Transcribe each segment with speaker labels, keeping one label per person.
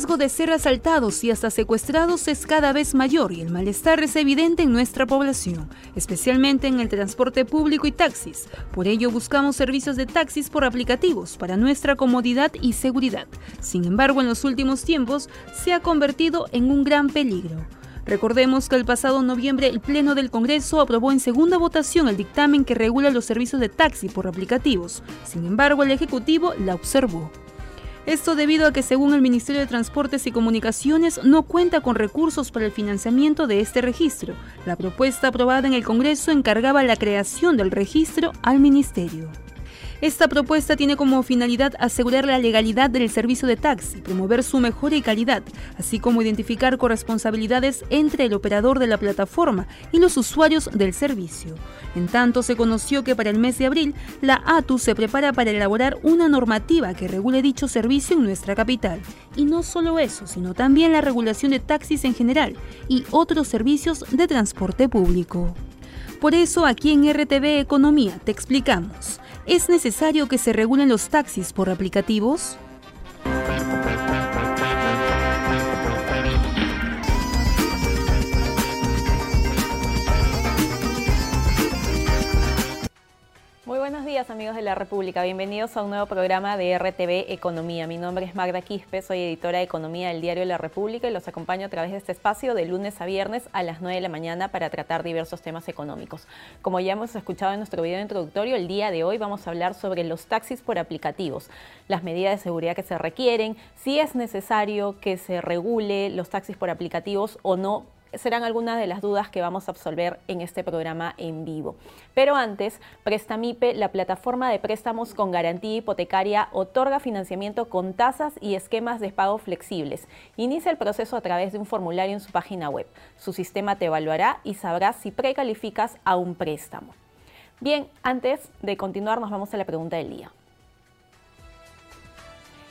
Speaker 1: El riesgo de ser asaltados y hasta secuestrados es cada vez mayor y el malestar es evidente en nuestra población, especialmente en el transporte público y taxis. Por ello buscamos servicios de taxis por aplicativos para nuestra comodidad y seguridad. Sin embargo, en los últimos tiempos se ha convertido en un gran peligro. Recordemos que el pasado noviembre el Pleno del Congreso aprobó en segunda votación el dictamen que regula los servicios de taxi por aplicativos. Sin embargo, el Ejecutivo la observó. Esto debido a que según el Ministerio de Transportes y Comunicaciones no cuenta con recursos para el financiamiento de este registro. La propuesta aprobada en el Congreso encargaba la creación del registro al Ministerio. Esta propuesta tiene como finalidad asegurar la legalidad del servicio de taxi, promover su mejora y calidad, así como identificar corresponsabilidades entre el operador de la plataforma y los usuarios del servicio. En tanto, se conoció que para el mes de abril, la ATU se prepara para elaborar una normativa que regule dicho servicio en nuestra capital. Y no solo eso, sino también la regulación de taxis en general y otros servicios de transporte público. Por eso aquí en RTV Economía te explicamos ¿Es necesario que se regulen los taxis por aplicativos?
Speaker 2: Buenos días amigos de la República, bienvenidos a un nuevo programa de RTV Economía. Mi nombre es Magda Quispe, soy editora de Economía del diario La República y los acompaño a través de este espacio de lunes a viernes a las 9 de la mañana para tratar diversos temas económicos. Como ya hemos escuchado en nuestro video introductorio, el día de hoy vamos a hablar sobre los taxis por aplicativos, las medidas de seguridad que se requieren, si es necesario que se regule los taxis por aplicativos o no serán algunas de las dudas que vamos a absolver en este programa en vivo. Pero antes, Prestamipe, la plataforma de préstamos con garantía hipotecaria, otorga financiamiento con tasas y esquemas de pago flexibles. Inicia el proceso a través de un formulario en su página web. Su sistema te evaluará y sabrás si precalificas a un préstamo. Bien, antes de continuar nos vamos a la pregunta del día.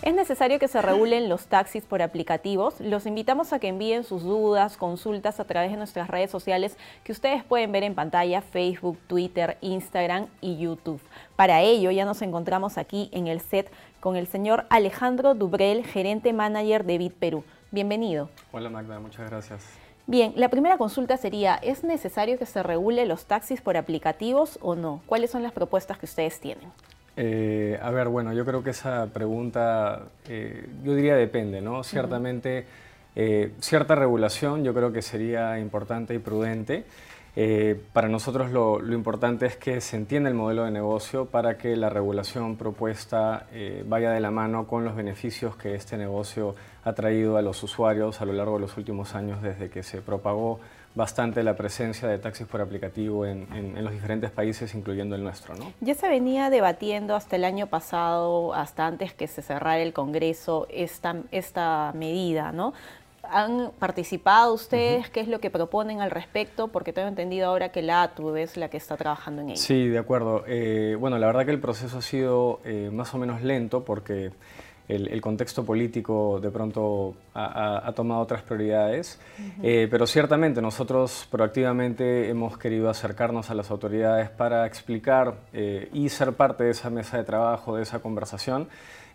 Speaker 2: Es necesario que se regulen los taxis por aplicativos. Los invitamos a que envíen sus dudas, consultas a través de nuestras redes sociales que ustedes pueden ver en pantalla, Facebook, Twitter, Instagram y YouTube. Para ello ya nos encontramos aquí en el set con el señor Alejandro Dubrel, gerente manager de Bit Perú. Bienvenido.
Speaker 3: Hola Magda, muchas gracias.
Speaker 2: Bien, la primera consulta sería, ¿es necesario que se regule los taxis por aplicativos o no? ¿Cuáles son las propuestas que ustedes tienen?
Speaker 3: Eh, a ver, bueno, yo creo que esa pregunta, eh, yo diría depende, ¿no? Ciertamente, eh, cierta regulación yo creo que sería importante y prudente. para nosotros lo, importante es que se entienda el modelo de negocio para que la regulación propuesta vaya de la mano con los beneficios que este negocio ha traído a los usuarios a lo largo de los últimos años desde que se propagó bastante la presencia de taxis por aplicativo en, los diferentes países, incluyendo el nuestro. ¿no?
Speaker 2: Ya se venía debatiendo hasta el año pasado, hasta antes que se cerrara el Congreso, esta, esta medida, ¿no? ¿Han participado ustedes? ¿Qué es lo que proponen al respecto? Porque tengo entendido ahora que la ATU es la que está trabajando en ello.
Speaker 3: Sí, de acuerdo. Eh, bueno, la verdad que el proceso ha sido eh, más o menos lento porque el, contexto político de pronto ha, tomado otras prioridades, eh, pero ciertamente nosotros proactivamente hemos querido acercarnos a las autoridades para explicar eh, y ser parte de esa mesa de trabajo, de esa conversación.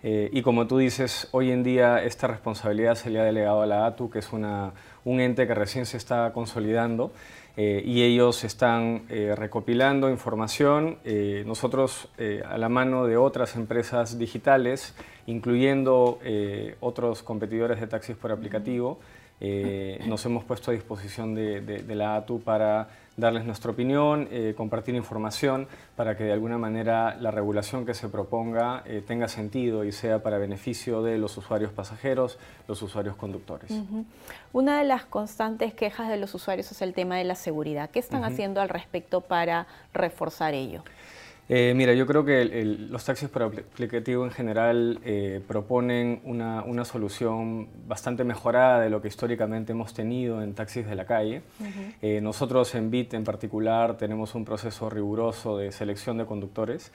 Speaker 3: Eh, y como tú dices, hoy en día esta responsabilidad se le ha delegado a la ATU, que es una, un ente que recién se está consolidando. Y ellos están recopilando información, nosotros a la mano de otras empresas digitales incluyendo eh, otros competidores de taxis por aplicativo. Eh, nos hemos puesto a disposición de, la ATU para darles nuestra opinión, eh, compartir información para que de alguna manera la regulación que se proponga tenga sentido y sea para beneficio de los usuarios pasajeros, los usuarios conductores.
Speaker 2: Una de las constantes quejas de los usuarios es el tema de la seguridad. ¿Qué están haciendo al respecto para reforzar ello?
Speaker 3: Eh, mira, yo creo que los taxis por aplicativo en general eh, proponen una, solución bastante mejorada de lo que históricamente hemos tenido en taxis de la calle. Eh, nosotros en BIT en particular tenemos un proceso riguroso de selección de conductores.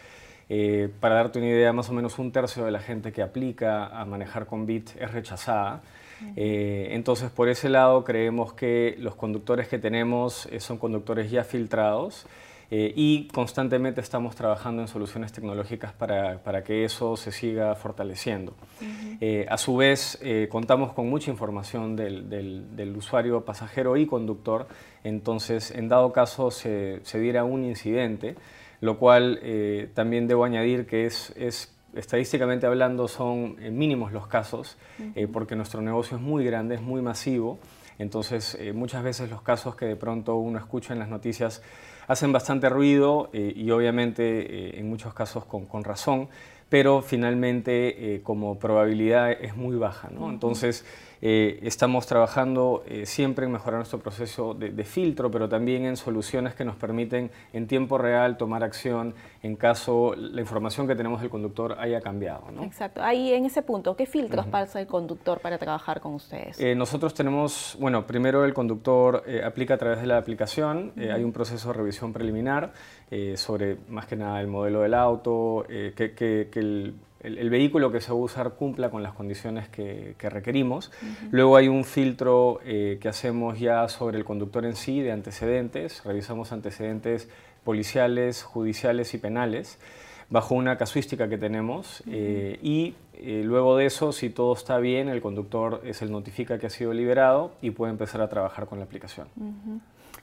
Speaker 3: para darte una idea, más o menos un tercio de la gente que aplica a manejar con BIT es rechazada. entonces, por ese lado, creemos que los conductores que tenemos son conductores ya filtrados eh, y constantemente estamos trabajando en soluciones tecnológicas para, para que eso se siga fortaleciendo. Eh, a su vez, eh, contamos con mucha información del, del, usuario pasajero y conductor, entonces en dado caso se, se diera un incidente, lo cual también debo añadir que es, es estadísticamente hablando son mínimos los casos, porque nuestro negocio es muy grande, es muy masivo, entonces muchas veces los casos que de pronto uno escucha en las noticias hacen bastante ruido eh, y obviamente eh, en muchos casos con, con razón, pero finalmente eh, como probabilidad es muy baja. ¿no? Entonces, eh, estamos trabajando eh, siempre en mejorar nuestro proceso de, filtro, pero también en soluciones que nos permiten en tiempo real tomar acción en caso la información que tenemos del conductor haya cambiado.
Speaker 2: Exacto. Ahí en ese punto, ¿qué filtros pasa el conductor para trabajar con ustedes?
Speaker 3: Eh, nosotros tenemos, bueno, primero el conductor aplica a través de la aplicación, hay un proceso de revisión preliminar sobre más que nada el modelo del auto, que, que el el, vehículo que se va a usar cumpla con las condiciones que, requerimos. Luego hay un filtro eh, que hacemos ya sobre el conductor en sí de antecedentes. Revisamos antecedentes policiales, judiciales y penales bajo una casuística que tenemos eh, y eh, luego de eso, si todo está bien, el conductor se notifica que ha sido liberado y puede empezar a trabajar con la aplicación.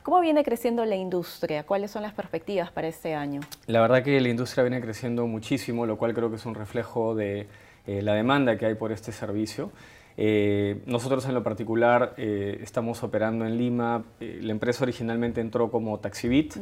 Speaker 2: ¿Cómo viene creciendo la industria? ¿Cuáles son las perspectivas para este año?
Speaker 3: La verdad que la industria viene creciendo muchísimo, lo cual creo que es un reflejo de eh, la demanda que hay por este servicio. Eh, nosotros en lo particular eh, estamos operando en Lima. la empresa originalmente entró como Taxibit.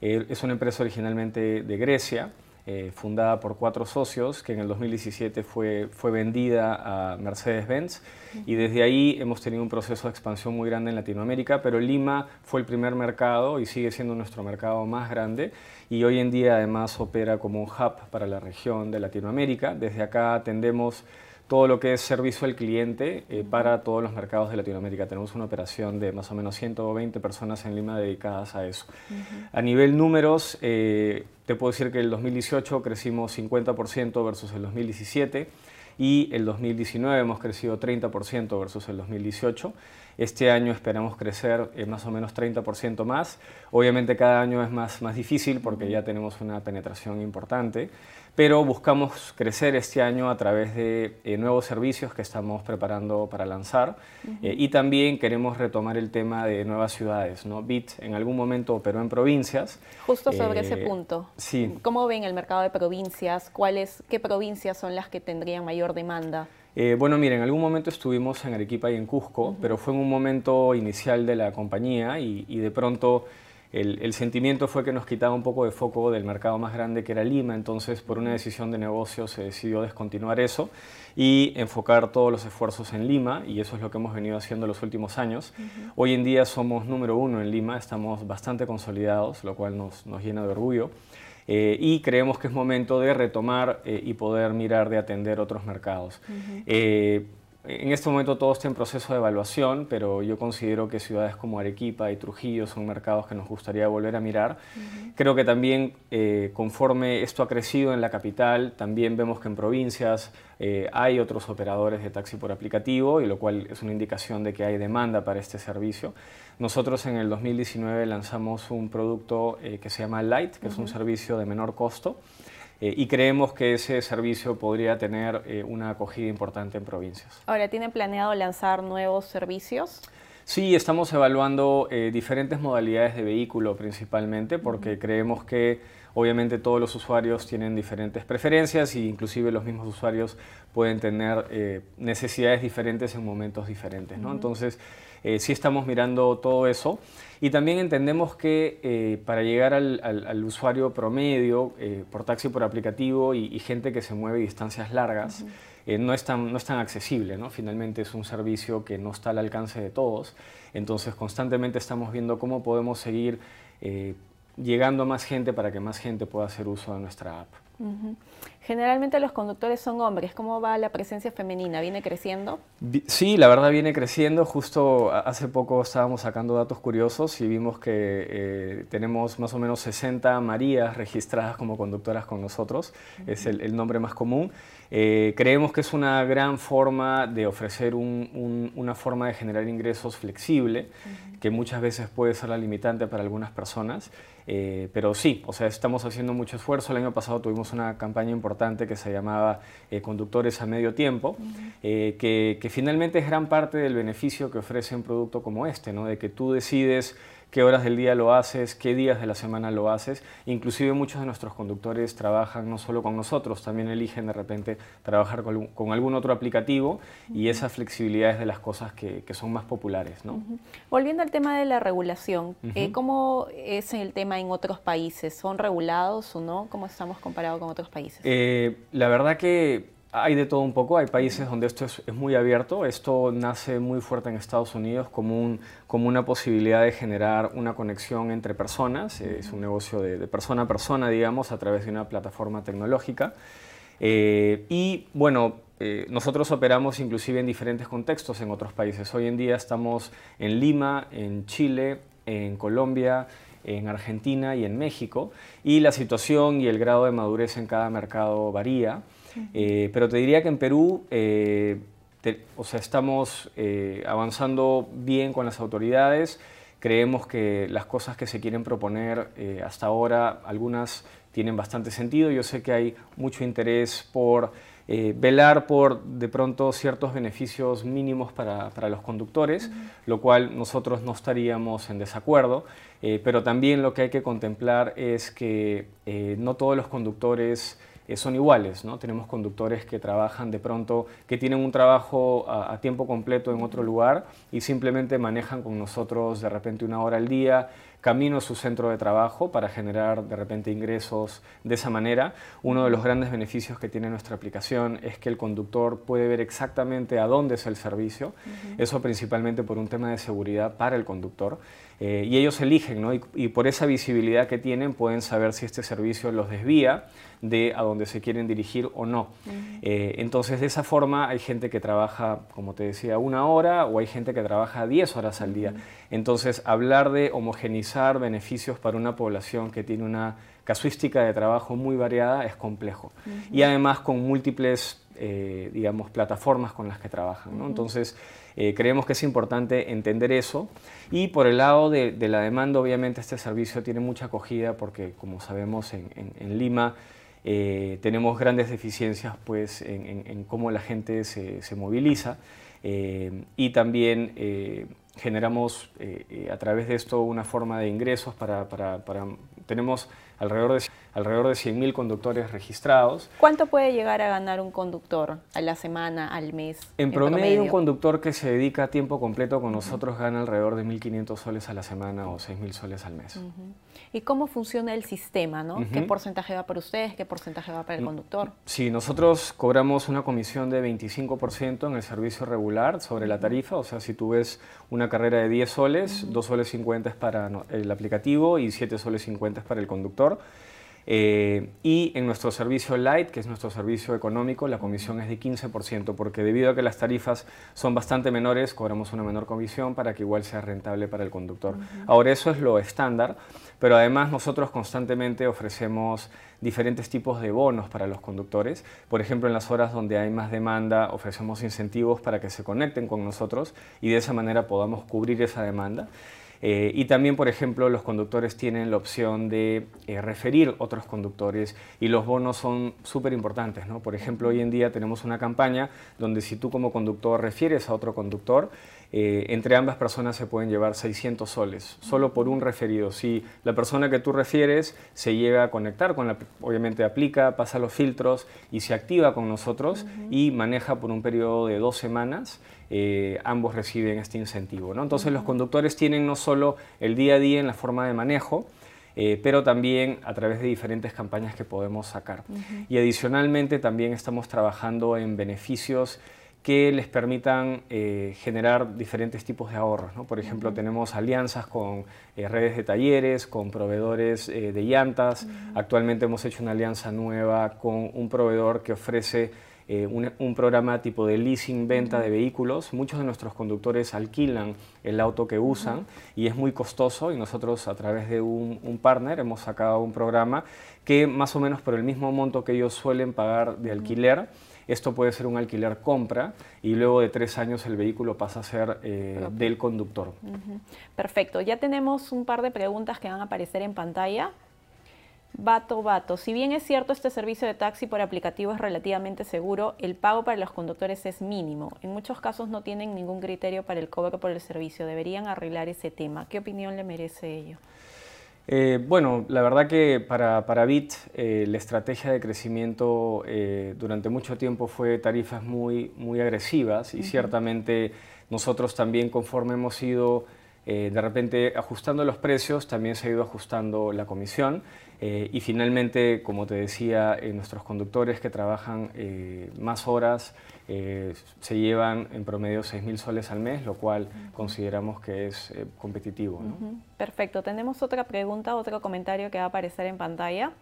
Speaker 3: es una empresa originalmente de Grecia. Eh, fundada por cuatro socios, que en el 2017 fue, fue vendida a Mercedes-Benz. Y desde ahí hemos tenido un proceso de expansión muy grande en Latinoamérica, pero Lima fue el primer mercado y sigue siendo nuestro mercado más grande. Y hoy en día además opera como un hub para la región de Latinoamérica. Desde acá atendemos todo lo que es servicio al cliente eh, para todos los mercados de Latinoamérica. Tenemos una operación de más o menos 120 personas en Lima dedicadas a eso. A nivel números, eh, te puedo decir que el 2018 crecimos 50% versus el 2017 y el 2019 hemos crecido 30% versus el 2018. Este año esperamos crecer eh, más o menos 30% más. Obviamente cada año es más, más difícil porque ya tenemos una penetración importante, pero buscamos crecer este año a través de eh, nuevos servicios que estamos preparando para lanzar eh, y también queremos retomar el tema de nuevas ciudades. ¿no? BIT en algún momento operó en provincias.
Speaker 2: Justo sobre ese punto.
Speaker 3: Sí.
Speaker 2: ¿Cómo ven el mercado de provincias? ¿Cuáles, ¿Qué provincias son las que tendrían mayor demanda?
Speaker 3: Eh, bueno, miren, en algún momento estuvimos en Arequipa y en Cusco, pero fue en un momento inicial de la compañía y, de pronto el, sentimiento fue que nos quitaba un poco de foco del mercado más grande que era Lima, entonces por una decisión de negocio se decidió descontinuar eso y enfocar todos los esfuerzos en Lima y eso es lo que hemos venido haciendo los últimos años. Hoy en día somos número uno en Lima, estamos bastante consolidados, lo cual nos llena de orgullo. Eh, y creemos que es momento de retomar eh, y poder mirar de atender otros mercados. En este momento todo está en proceso de evaluación, pero yo considero que ciudades como Arequipa y Trujillo son mercados que nos gustaría volver a mirar. Creo que también conforme esto ha crecido en la capital, también vemos que en provincias hay otros operadores de taxi por aplicativo, y lo cual es una indicación de que hay demanda para este servicio. Nosotros en el 2019 lanzamos un producto eh, que se llama Light, que es un servicio de menor costo, eh, y creemos que ese servicio podría tener eh, una acogida importante en provincias.
Speaker 2: Ahora, ¿tienen planeado lanzar nuevos servicios?
Speaker 3: Sí, estamos evaluando diferentes modalidades de vehículo principalmente porque creemos que obviamente todos los usuarios tienen diferentes preferencias e inclusive los mismos usuarios pueden tener necesidades diferentes en momentos diferentes. ¿no? Entonces, eh, sí estamos mirando todo eso. Y también entendemos que eh, para llegar al, usuario promedio, eh, por taxi por aplicativo y, gente que se mueve distancias largas, no, es tan, no es tan accesible. ¿no? Finalmente es un servicio que no está al alcance de todos. Entonces constantemente estamos viendo cómo podemos seguir llegando a más gente para que más gente pueda hacer uso de nuestra app.
Speaker 2: Generalmente los conductores son hombres. ¿Cómo va la presencia femenina? ¿Viene creciendo?
Speaker 3: Sí, la verdad viene creciendo. Justo hace poco estábamos sacando datos curiosos y vimos que eh, tenemos más o menos 60 Marías registradas como conductoras con nosotros. Es el, nombre más común. Eh, creemos que es una gran forma de ofrecer una forma de generar ingresos flexible, que muchas veces puede ser la limitante para algunas personas. Eh, pero sí, o sea, estamos haciendo mucho esfuerzo. El año pasado tuvimos una campaña importante que se llamaba eh, Conductores a Medio Tiempo, eh, que, que, finalmente es gran parte del beneficio que ofrece un producto como este, ¿no? de que tú decides qué horas del día lo haces, qué días de la semana lo haces. Inclusive muchos de nuestros conductores trabajan no solo con nosotros, también eligen de repente trabajar con, algún otro aplicativo y esa flexibilidad es de las cosas que, son más populares. ¿no?
Speaker 2: Volviendo al tema de la regulación, eh, ¿cómo es el tema en otros países? ¿Son regulados o no? ¿Cómo estamos comparados con otros países?
Speaker 3: Eh, la verdad que hay de todo un poco, hay países donde esto es, muy abierto, esto nace muy fuerte en Estados Unidos como, un, como una posibilidad de generar una conexión entre personas, es un negocio de, persona a persona, digamos, a través de una plataforma tecnológica. Eh, y bueno, eh, nosotros operamos inclusive en diferentes contextos en otros países. Hoy en día estamos en Lima, en Chile, en Colombia, en Argentina y en México, y la situación y el grado de madurez en cada mercado varía. Eh, pero te diría que en Perú, eh, o sea, estamos eh, avanzando bien con las autoridades. Creemos que las cosas que se quieren proponer hasta ahora, algunas tienen bastante sentido. Yo sé que hay mucho interés por velar por de pronto ciertos beneficios mínimos para, para los conductores, lo cual nosotros no estaríamos en desacuerdo, pero también lo que hay que contemplar es que no todos los conductores eh, son iguales. ¿no? Tenemos conductores que trabajan de pronto, que tienen un trabajo a, tiempo completo en otro lugar y simplemente manejan con nosotros de repente una hora al día, camino a su centro de trabajo para generar de repente ingresos de esa manera. Uno de los grandes beneficios que tiene nuestra aplicación es que el conductor puede ver exactamente a dónde es el servicio, eso principalmente por un tema de seguridad para el conductor. Eh, y ellos eligen, ¿no? y, por esa visibilidad que tienen pueden saber si este servicio los desvía de a dónde se quieren dirigir o no. Eh, entonces, de esa forma hay gente que trabaja, como te decía, una hora o hay gente que trabaja 10 horas al día. Entonces, hablar de homogenizar beneficios para una población que tiene una casuística de trabajo muy variada es complejo. Y además con múltiples, eh, digamos, plataformas con las que trabajan. ¿no? Entonces, eh, creemos que es importante entender eso y por el lado de, la demanda, obviamente este servicio tiene mucha acogida porque como sabemos en, Lima eh, tenemos grandes deficiencias pues, en, cómo la gente se, moviliza eh, y también generamos a través de esto una forma de ingresos para, para, para tenemos alrededor de, alrededor de 100.000 conductores registrados.
Speaker 2: ¿Cuánto puede llegar a ganar un conductor a la semana, al mes?
Speaker 3: En, promedio, un conductor que se dedica a tiempo completo con nosotros gana alrededor de 1.500 soles a la semana o 6.000 soles al mes.
Speaker 2: ¿Y cómo funciona el sistema? ¿no? ¿Qué porcentaje va para ustedes? ¿Qué porcentaje va para el conductor?
Speaker 3: Sí, nosotros cobramos una comisión de 25% en el servicio regular sobre la tarifa. O sea, si tú ves una carrera de 10 soles, 2 soles 50 es para el aplicativo y 7 soles 50 es para el conductor. Eh, y en nuestro servicio Light, que es nuestro servicio económico, la comisión es de 15%, porque debido a que las tarifas son bastante menores, cobramos una menor comisión para que igual sea rentable para el conductor. Ahora, eso es lo estándar, pero además nosotros constantemente ofrecemos diferentes tipos de bonos para los conductores. Por ejemplo, en las horas donde hay más demanda, ofrecemos incentivos para que se conecten con nosotros y de esa manera podamos cubrir esa demanda. Eh, y también, por ejemplo, los conductores tienen la opción de eh, referir otros conductores y los bonos son súper importantes. ¿no? Por ejemplo, hoy en día tenemos una campaña donde si tú como conductor refieres a otro conductor, eh, entre ambas personas se pueden llevar 600 soles, solo por un referido. Si la persona que tú refieres se llega a conectar con la, obviamente aplica, pasa los filtros y se activa con nosotros y maneja por un periodo de dos semanas, eh, ambos reciben este incentivo. ¿no? Entonces los conductores tienen no solo el día a día en la forma de manejo, eh, pero también a través de diferentes campañas que podemos sacar. Y adicionalmente también estamos trabajando en beneficios que les permitan eh, generar diferentes tipos de ahorros. ¿no? Por ejemplo, tenemos alianzas con redes de talleres, con proveedores de llantas. Actualmente hemos hecho una alianza nueva con un proveedor que ofrece eh, un, programa tipo de leasing, venta de vehículos. Muchos de nuestros conductores alquilan el auto que usan y es muy costoso y nosotros a través de un, un, partner hemos sacado un programa que más o menos por el mismo monto que ellos suelen pagar de alquiler, esto puede ser un alquiler compra y luego de tres años el vehículo pasa a ser eh, del conductor.
Speaker 2: Perfecto, ya tenemos un par de preguntas que van a aparecer en pantalla. Vato, vato. Si bien es cierto este servicio de taxi por aplicativo es relativamente seguro, el pago para los conductores es mínimo. En muchos casos no tienen ningún criterio para el cobro por el servicio. Deberían arreglar ese tema. ¿Qué opinión le merece ello?
Speaker 3: Eh, bueno, la verdad que para, para BIT eh, la estrategia de crecimiento eh, durante mucho tiempo fue tarifas muy, muy agresivas y ciertamente nosotros también conforme hemos ido de repente ajustando los precios, también se ha ido ajustando la comisión y finalmente, como te decía, nuestros conductores que trabajan más horas, eh, se llevan en promedio 6.000 soles al mes, lo cual consideramos que es eh, competitivo.
Speaker 2: Perfecto. Tenemos otra pregunta, otro comentario que va a aparecer en pantalla.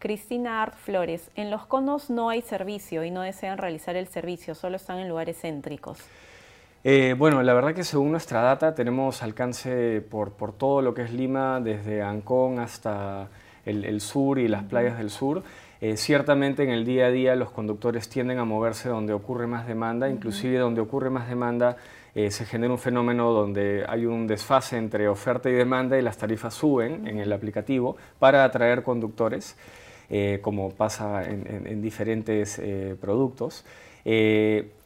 Speaker 2: Cristina Art Flores, en los conos no hay servicio y no desean realizar el servicio, solo están en lugares céntricos.
Speaker 3: Eh, bueno, la verdad que según nuestra data tenemos alcance por, por todo lo que es Lima, desde Ancón hasta el, sur y las playas del sur. Eh, ciertamente en el día a día los conductores tienden a moverse donde ocurre más demanda, inclusive donde ocurre más demanda eh, se genera un fenómeno donde hay un desfase entre oferta y demanda y las tarifas suben en el aplicativo para atraer conductores, eh, como pasa en, diferentes productos.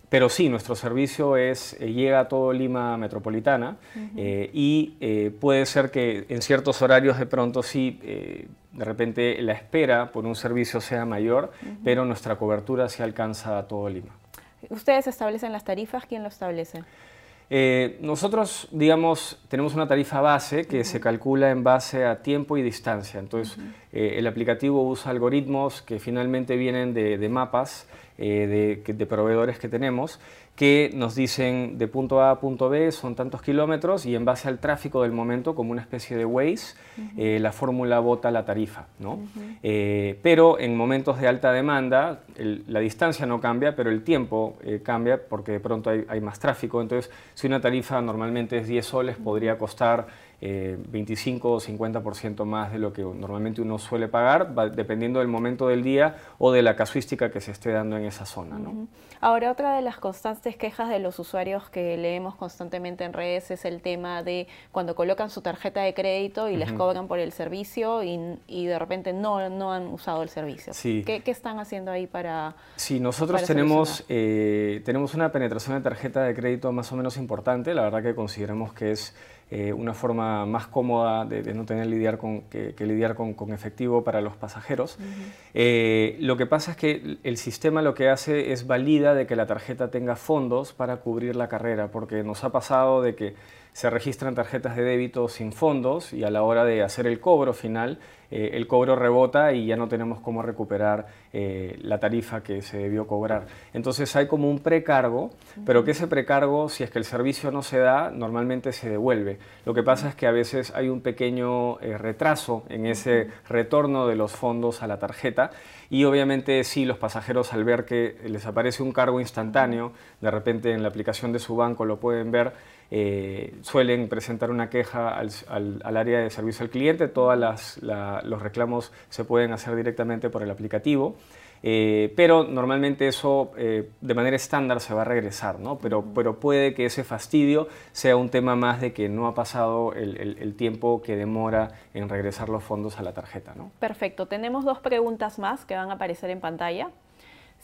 Speaker 3: Pero sí, nuestro servicio es, llega a todo Lima metropolitana y puede ser que en ciertos horarios de pronto sí de repente la espera por un servicio sea mayor, pero nuestra cobertura se alcanza a todo Lima.
Speaker 2: ¿Ustedes establecen las tarifas? ¿Quién lo establece?
Speaker 3: Eh, nosotros, digamos, tenemos una tarifa base que se calcula en base a tiempo y distancia. Entonces, eh, el aplicativo usa algoritmos que finalmente vienen de, mapas eh, de, de, proveedores que tenemos que nos dicen de punto A a punto B son tantos kilómetros y en base al tráfico del momento, como una especie de Waze, eh, la fórmula vota la tarifa. ¿no? Eh, pero en momentos de alta demanda, la distancia no cambia, pero el tiempo eh, cambia porque de pronto hay, hay, más tráfico. Entonces, si una tarifa normalmente es 10 soles, podría costar 25 o 50% más de lo que normalmente uno suele pagar, dependiendo del momento del día o de la casuística que se esté dando en esa zona. ¿no?
Speaker 2: Ahora, otra de las constantes quejas de los usuarios que leemos constantemente en redes es el tema de cuando colocan su tarjeta de crédito y les cobran por el servicio y, de repente no, no han usado el servicio. ¿Qué, están haciendo ahí para
Speaker 3: Sí, nosotros tenemos, eh, tenemos una penetración de tarjeta de crédito más o menos importante. La verdad que consideramos que es eh, una forma más cómoda de, no tener lidiar con, que, lidiar con, efectivo para los pasajeros. Eh, lo que pasa es que el sistema lo que hace es valida de que la tarjeta tenga fondos para cubrir la carrera, porque nos ha pasado de que se registran tarjetas de débito sin fondos y a la hora de hacer el cobro final, eh, el cobro rebota y ya no tenemos cómo recuperar eh, la tarifa que se debió cobrar. Entonces hay como un precargo, pero que ese precargo, si es que el servicio no se da, normalmente se devuelve. Lo que pasa es que a veces hay un pequeño eh, retraso en ese retorno de los fondos a la tarjeta y obviamente sí, los pasajeros al ver que les aparece un cargo instantáneo, de repente en la aplicación de su banco lo pueden ver, eh, suelen presentar una queja al, área de servicio al cliente, todos los reclamos se pueden hacer directamente por el aplicativo. Eh, pero normalmente eso eh, de manera estándar se va a regresar, ¿no? pero, pero puede que ese fastidio sea un tema más de que no ha pasado el, tiempo que demora en regresar los fondos a la tarjeta. ¿no?
Speaker 2: Perfecto, tenemos dos preguntas más que van a aparecer en pantalla.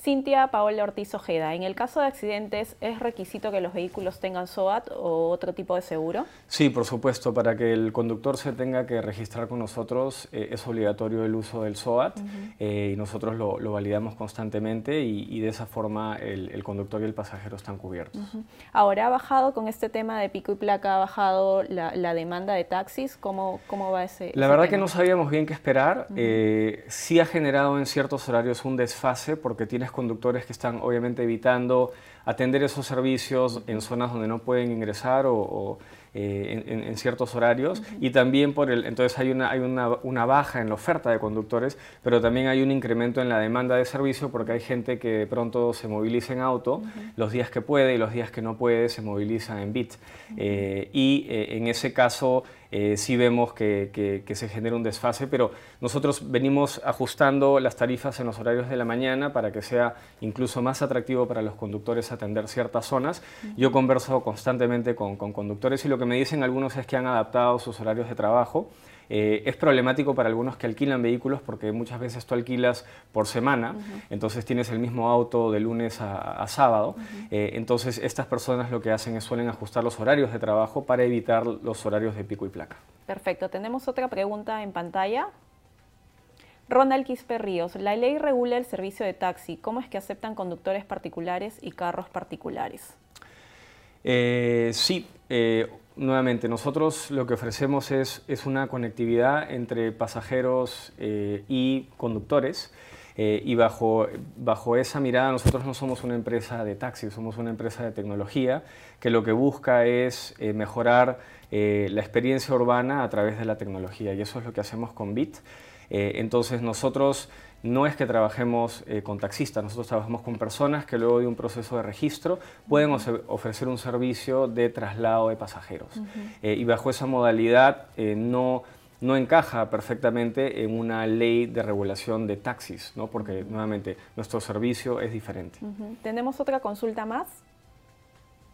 Speaker 2: Cintia Paola Ortiz Ojeda, en el caso de accidentes, ¿es requisito que los vehículos tengan SOAT o otro tipo de seguro?
Speaker 3: Sí, por supuesto. Para que el conductor se tenga que registrar con nosotros eh, es obligatorio el uso del SOAT eh, y nosotros lo, validamos constantemente y, de esa forma el, conductor y el pasajero están cubiertos.
Speaker 2: Ahora, ¿ha bajado con este tema de pico y placa, ha bajado la, demanda de taxis? ¿Cómo, cómo va ese
Speaker 3: La verdad que no sabíamos bien qué esperar. Eh, sí ha generado en ciertos horarios un desfase porque conductores que están obviamente evitando atender esos servicios en zonas donde no pueden ingresar o, en, ciertos horarios. Y también por el, entonces hay, una, hay una, una, baja en la oferta de conductores, pero también hay un incremento en la demanda de servicio porque hay gente que de pronto se moviliza en auto los días que puede y los días que no puede se moviliza en bit. y en ese caso eh, sí vemos que, se genera un desfase, pero nosotros venimos ajustando las tarifas en los horarios de la mañana para que sea incluso más atractivo para los conductores atender ciertas zonas. Yo converso constantemente con, con conductores y lo que me dicen algunos es que han adaptado sus horarios de trabajo eh, es problemático para algunos que alquilan vehículos porque muchas veces tú alquilas por semana, entonces tienes el mismo auto de lunes a, sábado. Eh, entonces estas personas lo que hacen es suelen ajustar los horarios de trabajo para evitar los horarios de pico y placa.
Speaker 2: Perfecto. Tenemos otra pregunta en pantalla. Ronald Quispe Ríos, la ley regula el servicio de taxi. ¿Cómo es que aceptan conductores particulares y carros particulares?
Speaker 3: Eh, sí, Nuevamente, nosotros lo que ofrecemos es, es una conectividad entre pasajeros eh, y conductores. Eh, y bajo, bajo esa mirada nosotros no somos una empresa de taxis, somos una empresa de tecnología que lo que busca es eh, mejorar la experiencia urbana a través de la tecnología y eso es lo que hacemos con BIT. entonces nosotros no es que trabajemos eh, con taxistas, nosotros trabajamos con personas que luego de un proceso de registro pueden ofrecer un servicio de traslado de pasajeros. Eh, y bajo esa modalidad eh, no, no encaja perfectamente en una ley de regulación de taxis, ¿no? porque nuevamente nuestro servicio es diferente.
Speaker 2: Tenemos otra consulta más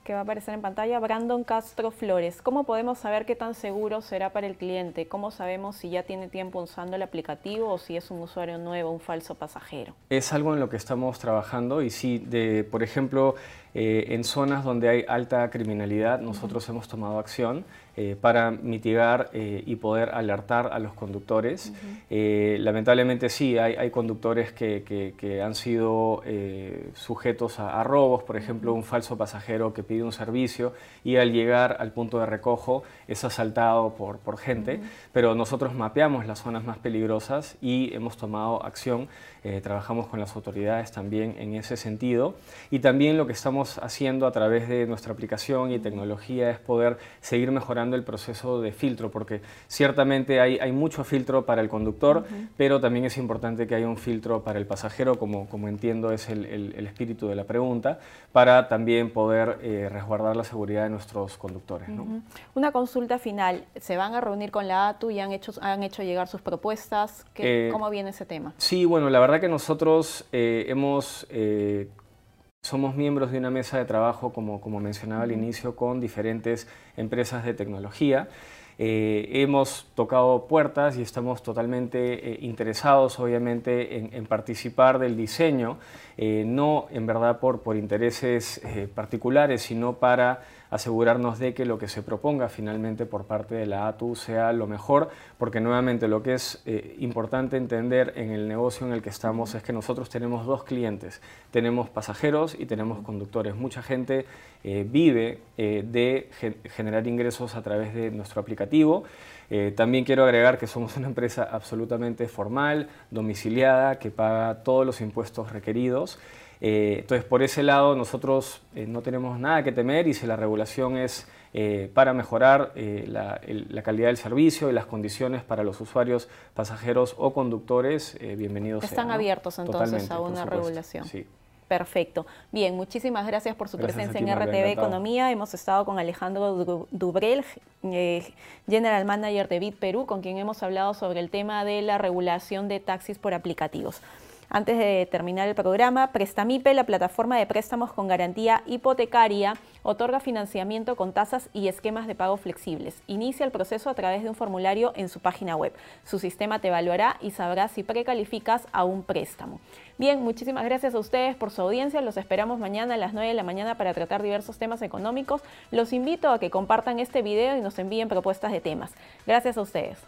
Speaker 2: que va a aparecer en pantalla, Brandon Castro Flores. ¿Cómo podemos saber qué tan seguro será para el cliente? ¿Cómo sabemos si ya tiene tiempo usando el aplicativo o si es un usuario nuevo, un falso pasajero?
Speaker 3: Es algo en lo que estamos trabajando y de, por ejemplo, eh, en zonas donde hay alta criminalidad, nosotros hemos tomado acción eh, para mitigar eh, y poder alertar a los conductores. lamentablemente sí, hay, conductores que, han sido sujetos a, robos, por ejemplo, un falso pasajero que pide un servicio y al llegar al punto de recojo es asaltado por, por gente, pero nosotros mapeamos las zonas más peligrosas y hemos tomado acción, trabajamos con las autoridades también en ese sentido. Y también lo que estamos haciendo a través de nuestra aplicación y tecnología es poder seguir mejorando el proceso de filtro, porque ciertamente hay, hay mucho filtro para el conductor, pero también es importante que haya un filtro para el pasajero, como, como entiendo es el, el, espíritu de la pregunta, para también poder eh, resguardar la seguridad de nuestros conductores.
Speaker 2: Una consulta final, ¿se van a reunir con la ATU y han hecho, han hecho llegar sus propuestas? ¿Qué, eh, ¿Cómo viene ese tema?
Speaker 3: Sí, bueno, la verdad que nosotros eh, hemos somos miembros de una mesa de trabajo, como, como mencionaba al inicio, con diferentes empresas de tecnología. Eh, hemos tocado puertas y estamos totalmente eh, interesados, obviamente, en, participar del diseño, eh, no en verdad por, por intereses particulares, sino para asegurarnos de que lo que se proponga finalmente por parte de la ATU sea lo mejor, porque nuevamente lo que es eh, importante entender en el negocio en el que estamos es que nosotros tenemos dos clientes, tenemos pasajeros y tenemos conductores. Mucha gente eh, vive eh, de generar ingresos a través de nuestro aplicativo. también quiero agregar que somos una empresa absolutamente formal, domiciliada, que paga todos los impuestos requeridos. Eh, entonces, por ese lado, nosotros eh, no tenemos nada que temer y si la regulación es eh, para mejorar la, calidad del servicio y las condiciones para los usuarios, pasajeros o conductores, bienvenidos
Speaker 2: Están abiertos entonces a una regulación. Sí. Perfecto. Bien, muchísimas gracias por su presencia en RTV Economía. Hemos estado con Alejandro Dubrel, General Manager de Bit Perú, con quien hemos hablado sobre el tema de la regulación de taxis por aplicativos. Antes de terminar el programa, Prestamipe, la plataforma de préstamos con garantía hipotecaria, otorga financiamiento con tasas y esquemas de pago flexibles. Inicia el proceso a través de un formulario en su página web. Su sistema te evaluará y sabrá si precalificas a un préstamo. Bien, muchísimas gracias a ustedes por su audiencia. Los esperamos mañana a las 9 de la mañana para tratar diversos temas económicos. Los invito a que compartan este video y nos envíen propuestas de temas. Gracias a ustedes.